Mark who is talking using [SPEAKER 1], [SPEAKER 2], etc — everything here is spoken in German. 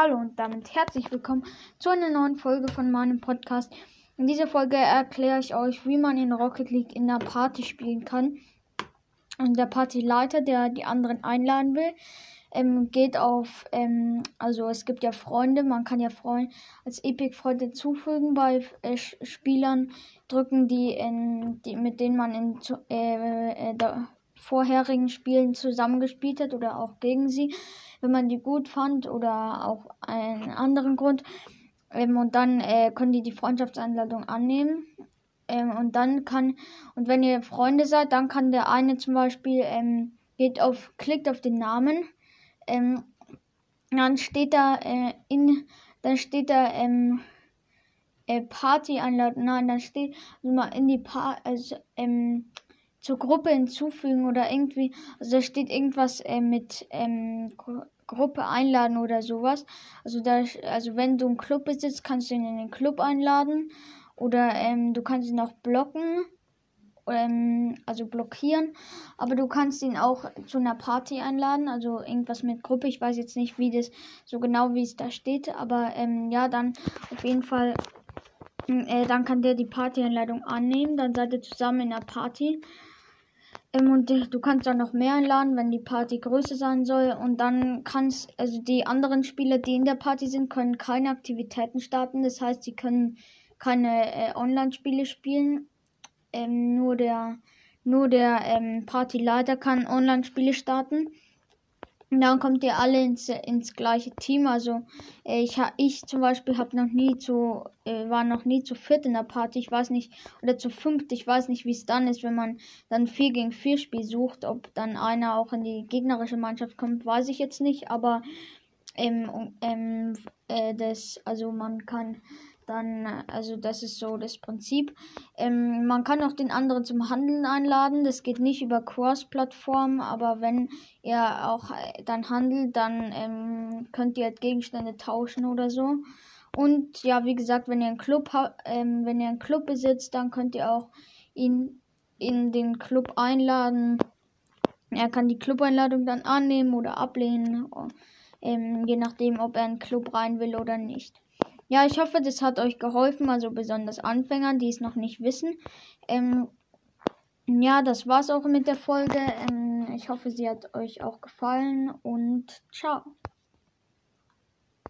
[SPEAKER 1] Hallo und damit herzlich willkommen zu einer neuen Folge von meinem Podcast. In dieser Folge erkläre ich euch, wie man in Rocket League in der Party spielen kann. Und der Partyleiter, der die anderen einladen will, ähm, geht auf, ähm, also es gibt ja Freunde, man kann ja Freunde als Epic-Freunde zufügen bei äh, Spielern, drücken die, in, die, mit denen man in äh, äh, vorherigen Spielen zusammengespielt hat oder auch gegen sie wenn man die gut fand oder auch einen anderen Grund. Ähm, und dann äh, können die die Freundschaftseinladung annehmen. Ähm, und dann kann, und wenn ihr Freunde seid, dann kann der eine zum Beispiel, ähm, geht auf, klickt auf den Namen, ähm, dann steht da äh, in, dann steht da, ähm, äh, Party einladen, nein, dann steht also mal in die pa also, ähm, zur Gruppe hinzufügen oder irgendwie, also da steht irgendwas äh, mit ähm, Gruppe einladen oder sowas. Also da, also wenn du einen Club besitzt, kannst du ihn in den Club einladen oder ähm, du kannst ihn auch blocken, ähm, also blockieren. Aber du kannst ihn auch zu einer Party einladen, also irgendwas mit Gruppe. Ich weiß jetzt nicht, wie das so genau wie es da steht, aber ähm, ja, dann auf jeden Fall. Äh, dann kann der die Party-Einladung annehmen. Dann seid ihr zusammen in der Party. Ähm, und du kannst dann noch mehr einladen, wenn die Party größer sein soll. Und dann kannst, also die anderen Spieler, die in der Party sind, können keine Aktivitäten starten. Das heißt, sie können keine äh, Online-Spiele spielen. Ähm, nur der, nur der ähm, Partyleiter kann Online-Spiele starten. Und dann kommt ihr alle ins, ins gleiche Team. Also äh, ich, ich zum Beispiel habe noch nie zu, äh, war noch nie zu viert in der Party. Ich weiß nicht, oder zu fünft. Ich weiß nicht, wie es dann ist, wenn man dann 4 gegen 4 Spiel sucht. Ob dann einer auch in die gegnerische Mannschaft kommt, weiß ich jetzt nicht. Aber ähm, ähm, äh, das, also man kann dann, also das ist so das Prinzip. Ähm, man kann auch den anderen zum Handeln einladen. Das geht nicht über Cross-Plattform, aber wenn ihr auch äh, dann handelt, dann ähm, könnt ihr halt Gegenstände tauschen oder so. Und ja, wie gesagt, wenn ihr einen Club ähm, wenn ihr einen Club besitzt, dann könnt ihr auch ihn in den Club einladen. Er kann die Club-Einladung dann annehmen oder ablehnen, ähm, je nachdem, ob er in den Club rein will oder nicht. Ja, ich hoffe, das hat euch geholfen, also besonders Anfängern, die es noch nicht wissen. Ähm, ja, das war's auch mit der Folge. Ähm, ich hoffe, sie hat euch auch gefallen und ciao.